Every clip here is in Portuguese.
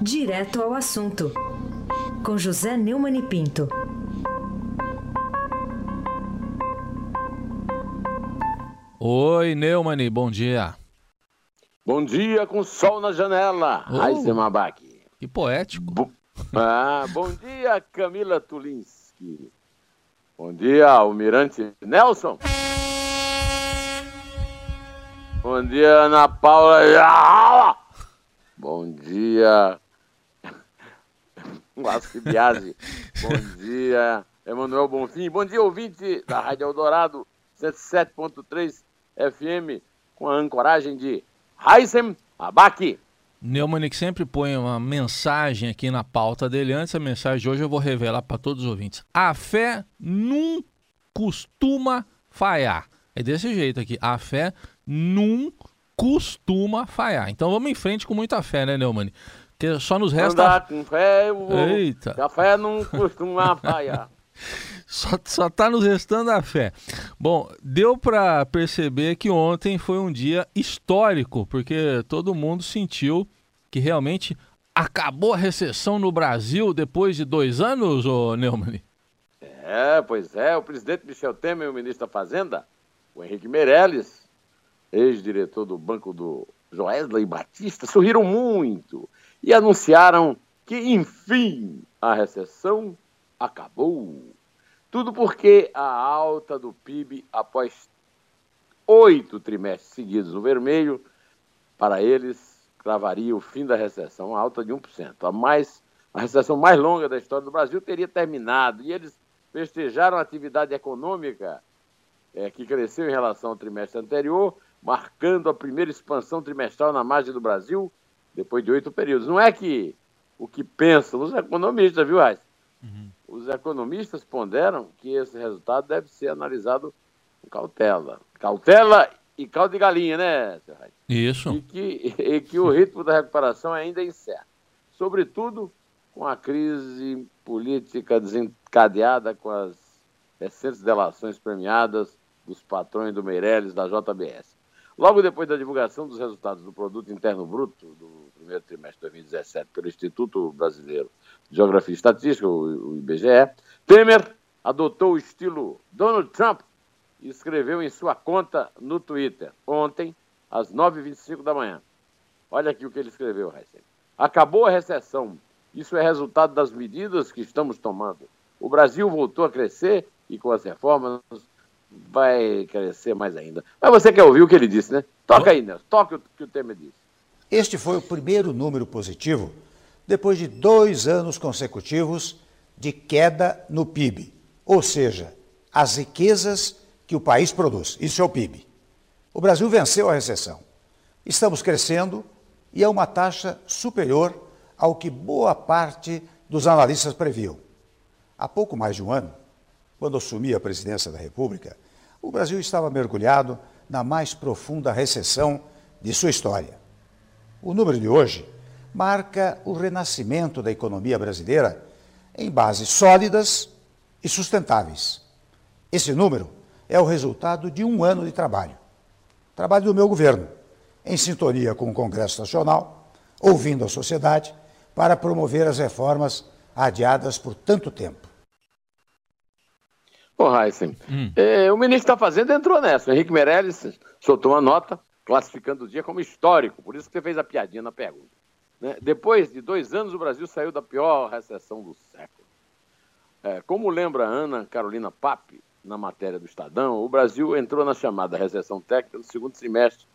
Direto ao assunto, com José Neumann e Pinto. Oi, Neumani, bom dia. Bom dia com sol na janela. Oh. Raíssa Mabac. Que poético. Bo- Ah, bom dia, Camila Tulinski. Bom dia, Almirante Nelson. Bom dia, Ana Paula. Bom dia, Vasco Biasi. Bom dia, Emanuel Bonfim. Bom dia, ouvinte da Rádio Eldorado 107.3 FM, com a ancoragem de Raíssem Abac. Neumann que sempre põe uma mensagem aqui na pauta dele. Antes da mensagem de hoje eu vou revelar para todos os ouvintes. A fé não costuma falhar. É desse jeito aqui. A fé não costuma falhar. Então vamos em frente com muita fé, né, Neumann? Porque só nos resta... Andar com fé, Eita. café não costuma falhar. Só, só tá nos restando a fé. Bom, deu para perceber que ontem foi um dia histórico, porque todo mundo sentiu que realmente acabou a recessão no Brasil depois de dois anos, ô Neumann? É, pois é, o presidente Michel Temer e o ministro da Fazenda, o Henrique Meirelles, ex-diretor do Banco do Joesley Batista, sorriram muito e anunciaram que, enfim, a recessão acabou. Tudo porque a alta do PIB após oito trimestres seguidos no vermelho, para eles, cravaria o fim da recessão, uma alta de 1%. A, mais, a recessão mais longa da história do Brasil teria terminado. E eles festejaram a atividade econômica é, que cresceu em relação ao trimestre anterior, marcando a primeira expansão trimestral na margem do Brasil, depois de oito períodos. Não é que o que pensam os economistas, viu, Ais? Os economistas ponderam que esse resultado deve ser analisado com cautela. Cautela e caldo de galinha, né, seu Rais? Isso. E que, e que o ritmo da recuperação ainda é incerto. Sobretudo com a crise política desencadeada com as recentes delações premiadas dos patrões do Meirelles da JBS. Logo depois da divulgação dos resultados do Produto Interno Bruto do primeiro trimestre de 2017 pelo Instituto Brasileiro de Geografia e Estatística, o IBGE, Temer adotou o estilo Donald Trump e escreveu em sua conta no Twitter, ontem, às 9h25 da manhã. Olha aqui o que ele escreveu, Raíssa. Acabou a recessão. Isso é resultado das medidas que estamos tomando. O Brasil voltou a crescer e com as reformas vai crescer mais ainda. Mas você quer ouvir o que ele disse, né? Toca aí, Nelson. Toca o que o Temer disse. Este foi o primeiro número positivo depois de dois anos consecutivos de queda no PIB, ou seja, as riquezas que o país produz. Isso é o PIB. O Brasil venceu a recessão. Estamos crescendo e é uma taxa superior ao que boa parte dos analistas previam. Há pouco mais de um ano, quando assumi a presidência da República, o Brasil estava mergulhado na mais profunda recessão de sua história. O número de hoje marca o renascimento da economia brasileira em bases sólidas e sustentáveis. Esse número é o resultado de um ano de trabalho. Trabalho do meu governo, em sintonia com o Congresso Nacional, ouvindo a sociedade, para promover as reformas adiadas por tanto tempo. Ô, Heisen, é, o ministro da Fazenda entrou nessa. O Henrique Meirelles soltou uma nota classificando o dia como histórico, por isso que você fez a piadinha na pergunta. né? Depois de dois anos, o Brasil saiu da pior recessão do século. É, como lembra a Ana Carolina Pape, na matéria do Estadão, o Brasil entrou na chamada recessão técnica no segundo trimestre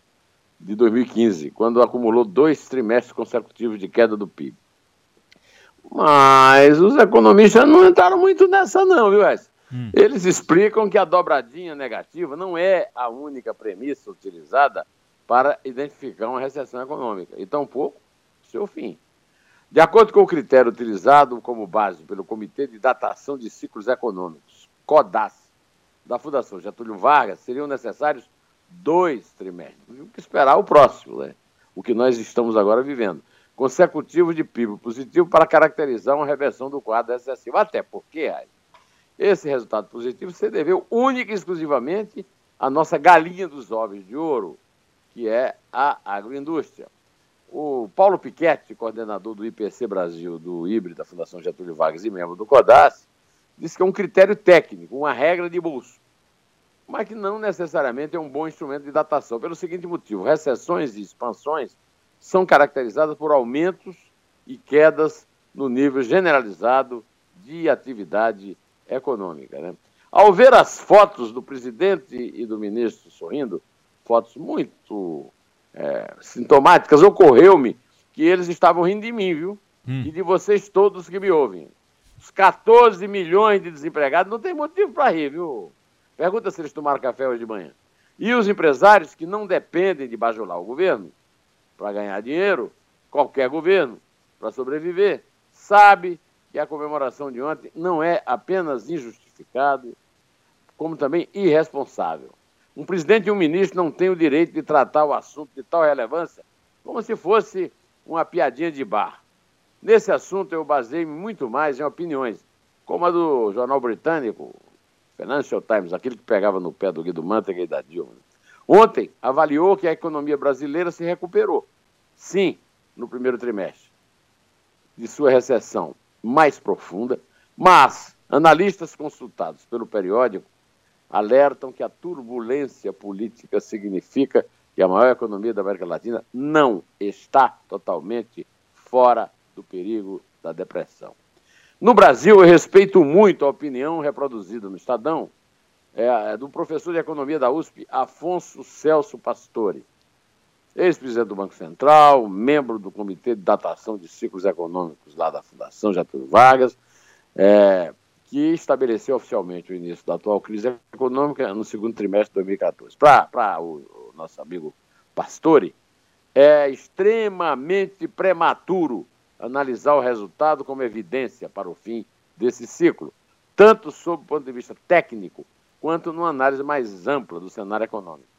de 2015, quando acumulou dois trimestres consecutivos de queda do PIB. Mas os economistas não entraram muito nessa, não, viu, Wes? Eles explicam que a dobradinha negativa não é a única premissa utilizada para identificar uma recessão econômica, e tampouco seu fim. De acordo com o critério utilizado como base pelo Comitê de Datação de Ciclos Econômicos, CODAS, da Fundação Getúlio Vargas, seriam necessários dois trimestres. O que esperar o próximo, né? o que nós estamos agora vivendo, consecutivo de PIB positivo para caracterizar uma reversão do quadro excessivo. Até porque, Rai, esse resultado positivo se deveu única e exclusivamente à nossa galinha dos ovos de ouro, que é a agroindústria. o Paulo Piquetti, coordenador do IPC Brasil, do IBRE, da Fundação Getúlio Vargas e membro do CODAS, disse que é um critério técnico, uma regra de bolso, mas que não necessariamente é um bom instrumento de datação, pelo seguinte motivo: recessões e expansões são caracterizadas por aumentos e quedas no nível generalizado de atividade econômica. Né? Ao ver as fotos do presidente e do ministro sorrindo, fotos muito é, sintomáticas, ocorreu-me que eles estavam rindo de mim, viu? Hum. E de vocês todos que me ouvem. Os 14 milhões de desempregados não tem motivo para rir, viu? Pergunta se eles tomaram café hoje de manhã. E os empresários que não dependem de bajular o governo para ganhar dinheiro, qualquer governo, para sobreviver, sabe que a comemoração de ontem não é apenas injustificada, como também irresponsável. Um presidente e um ministro não têm o direito de tratar o assunto de tal relevância como se fosse uma piadinha de bar. Nesse assunto, eu baseei muito mais em opiniões, como a do jornal britânico Financial Times, aquele que pegava no pé do Guido Mantega e da Dilma. Ontem, avaliou que a economia brasileira se recuperou. Sim, no primeiro trimestre de sua recessão mais profunda, mas analistas consultados pelo periódico alertam que a turbulência política significa que a maior economia da América Latina não está totalmente fora do perigo da depressão. No Brasil, eu respeito muito a opinião reproduzida no Estadão é, é do professor de economia da USP, Afonso Celso Pastore, ex-presidente do Banco Central, membro do Comitê de Datação de Ciclos Econômicos lá da Fundação Getúlio Vargas, é, que estabeleceu oficialmente o início da atual crise econômica no segundo trimestre de 2014. Para o, o nosso amigo Pastore, é extremamente prematuro analisar o resultado como evidência para o fim desse ciclo, tanto sob o ponto de vista técnico, quanto numa análise mais ampla do cenário econômico.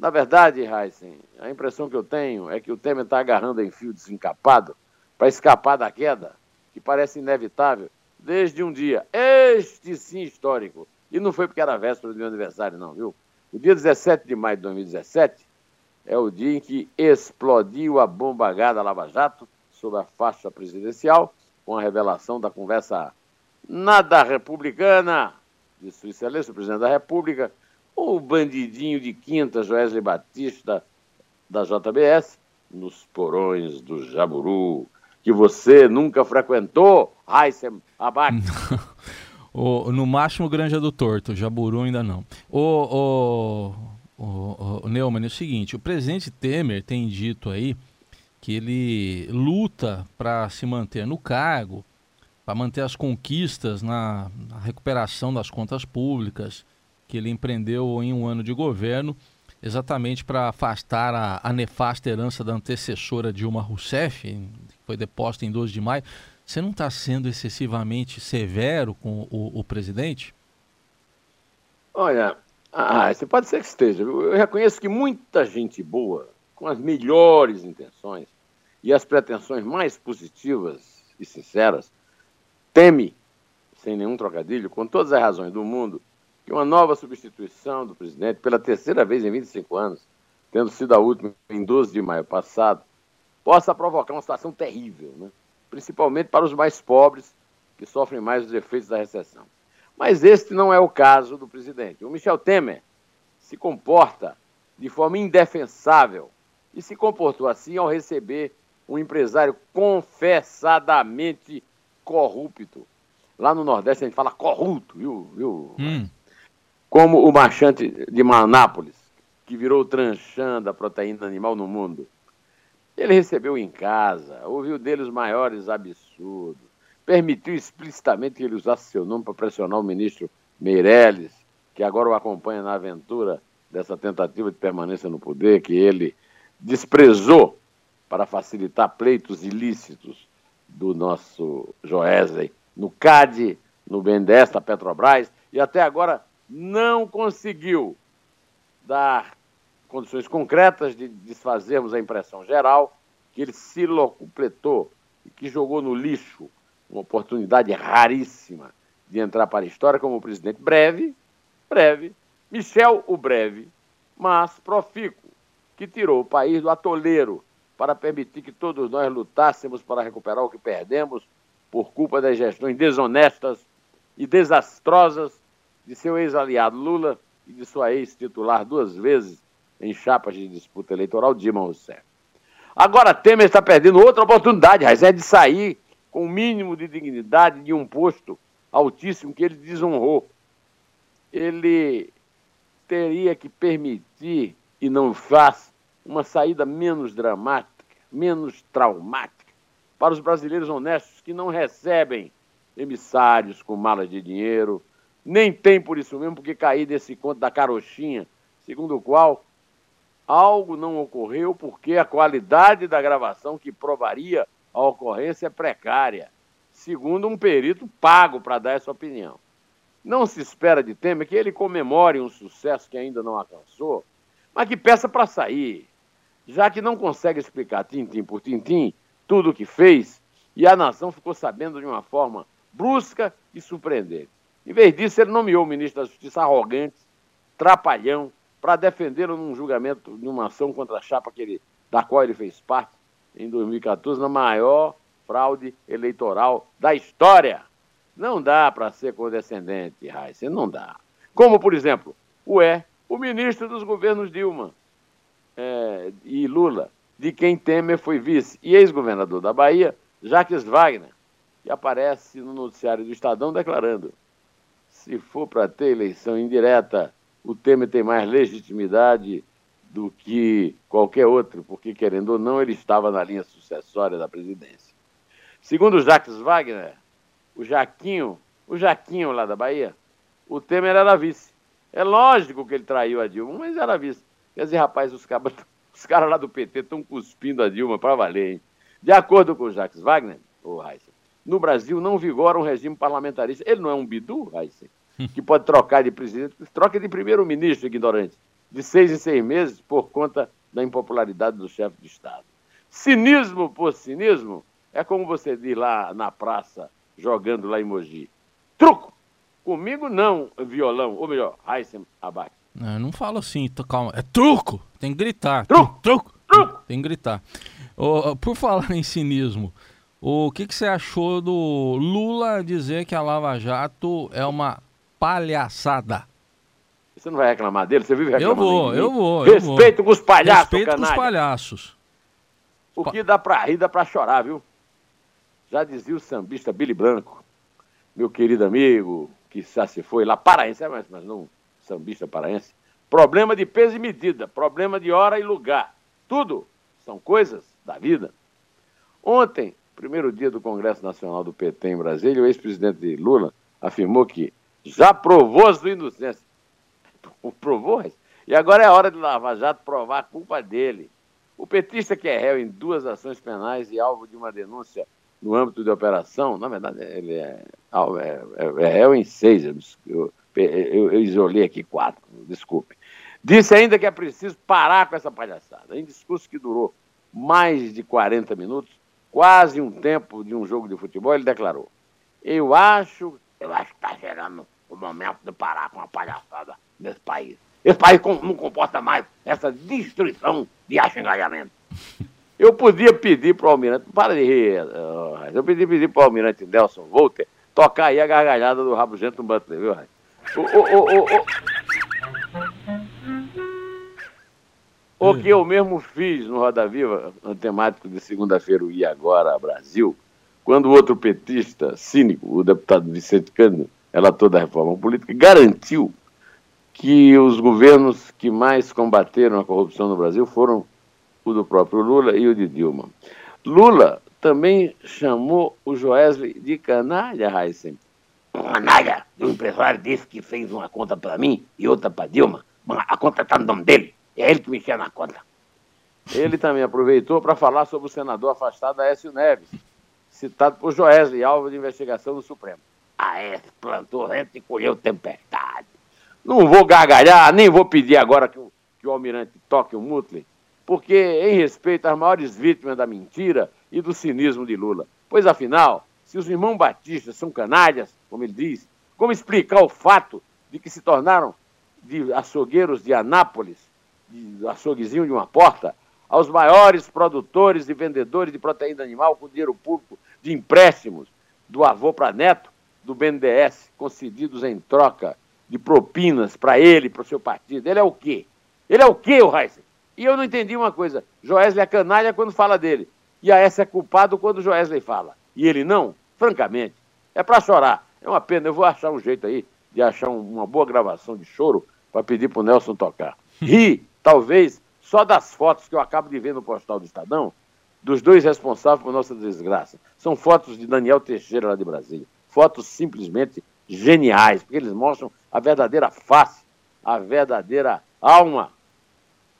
Na verdade, Heisen, a impressão que eu tenho é que o Temer está agarrando em fio desencapado para escapar da queda, que parece inevitável, desde um dia, este sim histórico. E não foi porque era véspera do meu aniversário, não, viu? O dia 17 de maio de 2017 é o dia em que explodiu a bomba H da Lava Jato sob a faixa presidencial, com a revelação da conversa nada republicana de Sua Excelência, o presidente da República, o bandidinho de quinta Joesley Batista da JBS, nos porões do Jaburu, que você nunca frequentou, Heissem Abac? o, no máximo Granja do Torto, Jaburu ainda não. O, o, o, o Neumann, é o seguinte, o presidente Temer tem dito aí que ele luta para se manter no cargo, para manter as conquistas na, na, recuperação das contas públicas que ele empreendeu em um ano de governo, exatamente para afastar a, a nefasta herança da antecessora Dilma Rousseff, foi deposta em 12 de maio, você não está sendo excessivamente severo com o, o presidente? Olha, ah, você pode ser que esteja. Eu reconheço que muita gente boa, com as melhores intenções e as pretensões mais positivas e sinceras, teme, sem nenhum trocadilho, com todas as razões do mundo, que uma nova substituição do presidente, pela terceira vez em 25 anos, tendo sido a última em 12 de maio passado, possa provocar uma situação terrível, né? principalmente para os mais pobres, que sofrem mais os efeitos da recessão. Mas este não é o caso do presidente. O Michel Temer se comporta de forma indefensável e se comportou assim ao receber um empresário confessadamente corrupto. Lá no Nordeste a gente fala corrupto, viu? viu? Hum. Como o marchante de Manápolis, que virou tranchã da proteína animal no mundo. Ele recebeu em casa, ouviu dele os maiores absurdos, permitiu explicitamente que ele usasse seu nome para pressionar o ministro Meirelles, que agora o acompanha na aventura dessa tentativa de permanência no poder, que ele desprezou para facilitar pleitos ilícitos do nosso Joesley no CAD, no BNDES da Petrobras, e até agora não conseguiu dar condições concretas de desfazermos a impressão geral que ele se locupletou e que jogou no lixo uma oportunidade raríssima de entrar para a história como presidente breve, breve, Michel o breve, mas profícuo, que tirou o país do atoleiro para permitir que todos nós lutássemos para recuperar o que perdemos por culpa das gestões desonestas e desastrosas de seu ex-aliado Lula e de sua ex-titular duas vezes em chapas de disputa eleitoral, Dilma Rousseff. Agora Temer está perdendo outra oportunidade, Raiz, é de sair com o mínimo de dignidade de um posto altíssimo que ele desonrou. Ele teria que permitir, e não faz, uma saída menos dramática, menos traumática para os brasileiros honestos que não recebem emissários com malas de dinheiro, nem tem por isso mesmo porque cair desse conto da carochinha, segundo o qual algo não ocorreu porque a qualidade da gravação que provaria a ocorrência é precária, segundo um perito pago para dar essa opinião. Não se espera de Temer que ele comemore um sucesso que ainda não alcançou, mas que peça para sair, já que não consegue explicar tintim por tintim tudo o que fez e a nação ficou sabendo de uma forma brusca e surpreendente. Em vez disso, ele nomeou o ministro da Justiça arrogante, trapalhão, para defendê-lo num julgamento de uma ação contra a chapa que ele, da qual ele fez parte em 2014, na maior fraude eleitoral da história. Não dá para ser condescendente, Raíssa, não dá. Como, por exemplo, o é o ministro dos governos Dilma é, e Lula, de quem Temer foi vice, e ex-governador da Bahia, Jacques Wagner, que aparece no noticiário do Estadão declarando: se for para ter eleição indireta, o Temer tem mais legitimidade do que qualquer outro, porque, querendo ou não, ele estava na linha sucessória da presidência. Segundo Jacques Wagner, o Jaquinho, o Jaquinho lá da Bahia, o Temer era vice. É lógico que ele traiu a Dilma, mas era vice. Quer dizer, rapaz, os caras os cara lá do PT estão cuspindo a Dilma para valer, hein? De acordo com o Jacques Wagner, o Heisen, no Brasil não vigora um regime parlamentarista. Ele não é um bidu, Heisen, que pode trocar de presidente, troca de primeiro-ministro ignorante, de seis em seis meses, por conta da impopularidade do chefe de Estado. Cinismo por cinismo é como você diz lá na praça, jogando lá em Mogi. Truco! Comigo não, violão, ou melhor, Heisen Abac. Não, não fala assim, calma. É truco! Tem que gritar. Truco! Truco! Truco! Tem que gritar. Oh, por falar em cinismo, o que, que você achou do Lula dizer que a Lava Jato é uma palhaçada? Você não vai reclamar dele? Você vive Eu reclamando vou, de mim? eu vou. eu Respeito vou. com os palhaços, Respeito com os canalha. palhaços. O que dá pra rir, dá pra chorar, viu? Já dizia o sambista Billy Branco, meu querido amigo, que já se foi lá, paraense, mas, mas não sambista paraense. Problema de peso e medida, problema de hora e lugar. Tudo são coisas da vida. Ontem, primeiro dia do Congresso Nacional do PT em Brasília, o ex-presidente Lula afirmou que já provou sua inocência. Provou? E agora é a hora de Lava Jato provar a culpa dele. O petista que é réu em duas ações penais e alvo de uma denúncia no âmbito de operação, na verdade, ele é, é, é- é réu em seis, eu, eu, eu isolei aqui quatro, desculpe. Disse ainda que é preciso parar com essa palhaçada. Em discurso que durou mais de 40 minutos, quase um tempo de um jogo de futebol, ele declarou: Eu acho, eu acho que está chegando o momento de parar com a palhaçada nesse país. Esse país não comporta mais essa destruição de achingalhamento. Eu podia pedir para o Almirante, para de rir, eu podia pedir para o Almirante Nelson Volter tocar aí a gargalhada do Rabugento Butler, viu, Raio? O, o, o, o, o que eu mesmo fiz no Roda Viva, no temático de segunda-feira, o E Agora Brasil, quando o outro petista cínico, o deputado Vicente Cândido, relator da reforma política, garantiu que os governos que mais combateram a corrupção no Brasil foram o do próprio Lula e o de Dilma. Lula também chamou o Joesley de canalha, Heisen. Canalha, o empresário disse que fez uma conta para mim e outra para Dilma. A conta está no nome dele, é ele que mexia na conta. Ele também aproveitou para falar sobre o senador afastado Aécio Neves, citado por Joesley, alvo de investigação do Supremo. Aécio plantou vento e colheu tempestade. Não vou gargalhar, nem vou pedir agora que o, que o almirante toque o Mutley, porque em respeito às maiores vítimas da mentira e do cinismo de Lula. Pois afinal, se os irmãos batistas são canalhas, como ele diz, como explicar o fato de que se tornaram de açougueiros de Anápolis, açouguezinho de uma porta, aos maiores produtores e vendedores de proteína animal com dinheiro público de empréstimos do avô para neto do BNDES, concedidos em troca de propinas para ele, para o seu partido. Ele é o quê? Ele é o quê, o Heisen? E eu não entendi uma coisa. Joesley é canalha quando fala dele. E a S é culpado quando o Joesley fala. E ele não? Francamente, é para chorar. É uma pena. Eu vou achar um jeito aí de achar uma boa gravação de choro para pedir para o Nelson tocar. Ri, talvez, só das fotos que eu acabo de ver no postal do Estadão, dos dois responsáveis por nossa desgraça. São fotos de Daniel Teixeira lá de Brasília. Fotos simplesmente geniais, porque eles mostram a verdadeira face, a verdadeira alma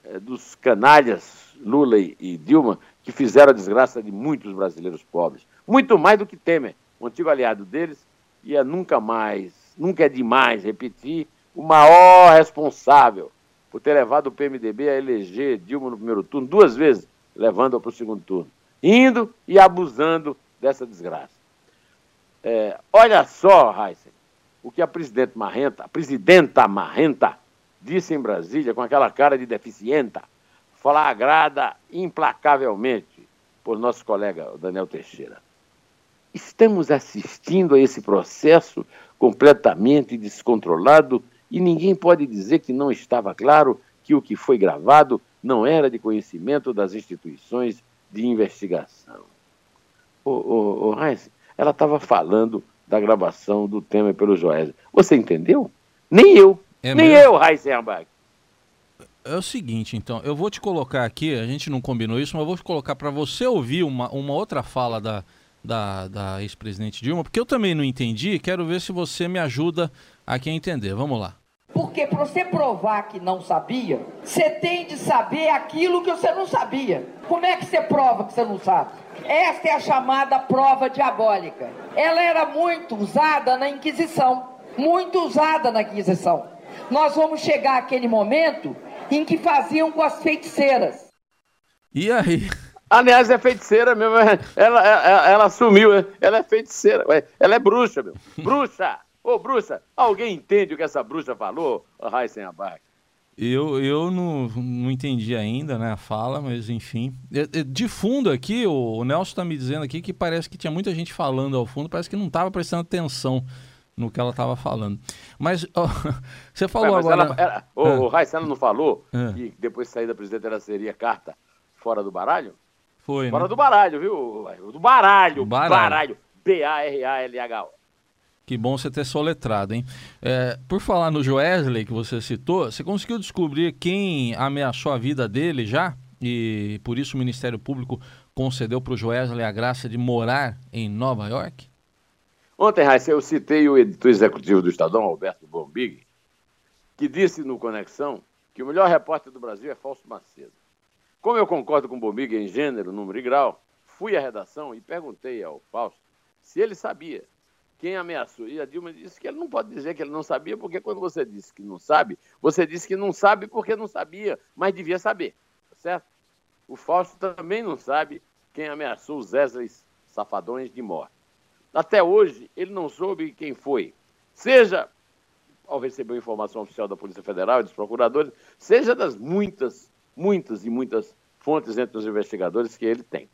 é, dos canalhas Lula e, e Dilma que fizeram a desgraça de muitos brasileiros pobres. Muito mais do que Temer, o antigo aliado deles, e é nunca mais, nunca é demais repetir, o maior responsável por ter levado o PMDB a eleger Dilma no primeiro turno, duas vezes, levando-a para o segundo turno, indo e abusando dessa desgraça. É, olha só, Heisen, o que a presidente Marrenta, a presidenta Marrenta, disse em Brasília com aquela cara de deficienta, flagrada implacavelmente por nosso colega Daniel Teixeira. Estamos assistindo a esse processo completamente descontrolado e ninguém pode dizer que não estava claro que o que foi gravado não era de conhecimento das instituições de investigação. O, o, o Heinz, ela estava falando da gravação do tema pelo Joés. Você entendeu? Nem eu. É nem mesmo? eu, Heisenberg. É o seguinte, então, eu vou te colocar aqui, a gente não combinou isso, mas eu vou te colocar para você ouvir uma, uma outra fala da, da, da ex-presidente Dilma, porque eu também não entendi, quero ver se você me ajuda aqui a entender. Vamos lá. Porque para você provar que não sabia, você tem de saber aquilo que você não sabia. Como é que você prova que você não sabe? Esta é a chamada prova diabólica. Ela era muito usada na Inquisição. Muito usada na Inquisição. Nós vamos chegar àquele momento em que faziam com as feiticeiras. E aí? Aliás, é feiticeira mesmo. Ela, ela, ela sumiu. Ela é feiticeira. Ela é bruxa, meu. Bruxa! Ô, bruxa, alguém entende o que essa bruxa falou? Raíssen Abac. Eu, eu não, não entendi ainda, né, a fala, mas enfim. De fundo aqui, o Nelson está me dizendo aqui que parece que tinha muita gente falando ao fundo, parece que não estava prestando atenção no que ela estava falando. Mas você falou mas agora... Ela, ela, o, é. o ela não falou é. que depois de sair da presidente ela seria carta fora do baralho? Foi, Fora né? do baralho, viu? Do baralho. Baralho. baralho. B-A-R-A-L-H-O. Que bom você ter soletrado, hein? É, por falar no Joesley que você citou, você conseguiu descobrir quem ameaçou a vida dele já? E por isso o Ministério Público concedeu para o Joesley a graça de morar em Nova York? Ontem, Raíssa, eu citei o editor executivo do Estadão, Alberto Bombig, que disse no Conexão que o melhor repórter do Brasil é Fausto Macedo. Como eu concordo com Bombig em gênero, número e grau, fui à redação e perguntei ao Fausto se ele sabia quem ameaçou. E a Dilma disse que ele não pode dizer que ele não sabia, porque quando você disse que não sabe, você disse que não sabe porque não sabia, mas devia saber, tá certo? O Fausto também não sabe quem ameaçou os Zésleis safadões de morte. Até hoje, ele não soube quem foi. Seja ao receber informação oficial da Polícia Federal e dos procuradores, seja das muitas, muitas e muitas fontes entre os investigadores que ele tem.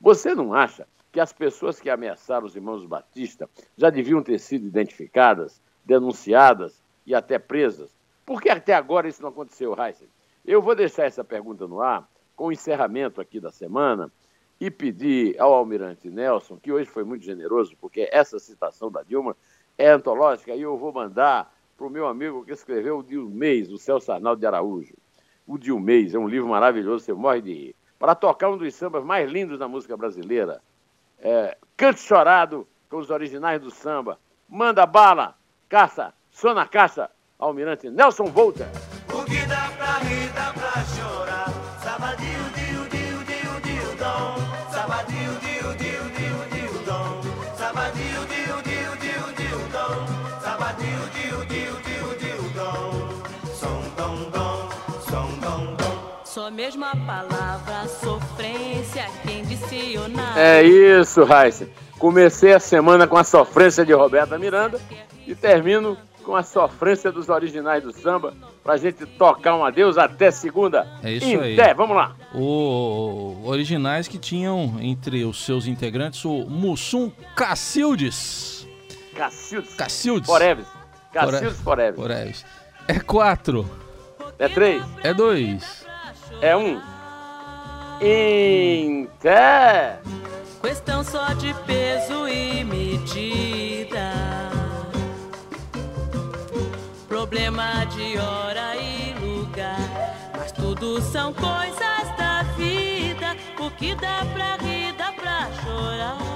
Você não acha que as pessoas que ameaçaram os irmãos Batista já deviam ter sido identificadas, denunciadas e até presas. Por que até agora isso não aconteceu, Heisen? Eu vou deixar essa pergunta no ar com o encerramento aqui da semana e pedir ao almirante Nelson, que hoje foi muito generoso, porque essa citação da Dilma é antológica, e eu vou mandar para o meu amigo que escreveu o Dilmês, o Celso Arnaldo de Araújo. O Dilmês é um livro maravilhoso, você morre de rir. Para tocar um dos sambas mais lindos da música brasileira, é, Cante Chorado, com os originais do samba. Manda bala, caça, só na caixa, Almirante Nelson Volta. O que dá pra rir, dá pra chorar. Sabadinho, diu, diu, diu, diu, dom. Sabadinho, diu, diu, diu, diu, dom. Sabadinho, diu, diu, diu, diu, dom. Sabadinho, diu, diu, diu, diu, dom. Som, dom, dom, som, dom, dom. Só mesma palavra, sofrência, quem é isso, Raíssa. Comecei a semana com a sofrência de Roberta Miranda e termino com a sofrência dos originais do samba pra gente tocar um adeus até segunda. É isso aí. Até, vamos lá. O originais que tinham entre os seus integrantes o Mussum Cacildes. Cacildes. Cacildes. Forever. Cacildes Forever. Forever. É quatro. É três. É dois. É um. Inter. Questão só de peso e medida. Problema de hora e lugar. Mas tudo são coisas da vida. O que dá pra rir, dá pra chorar.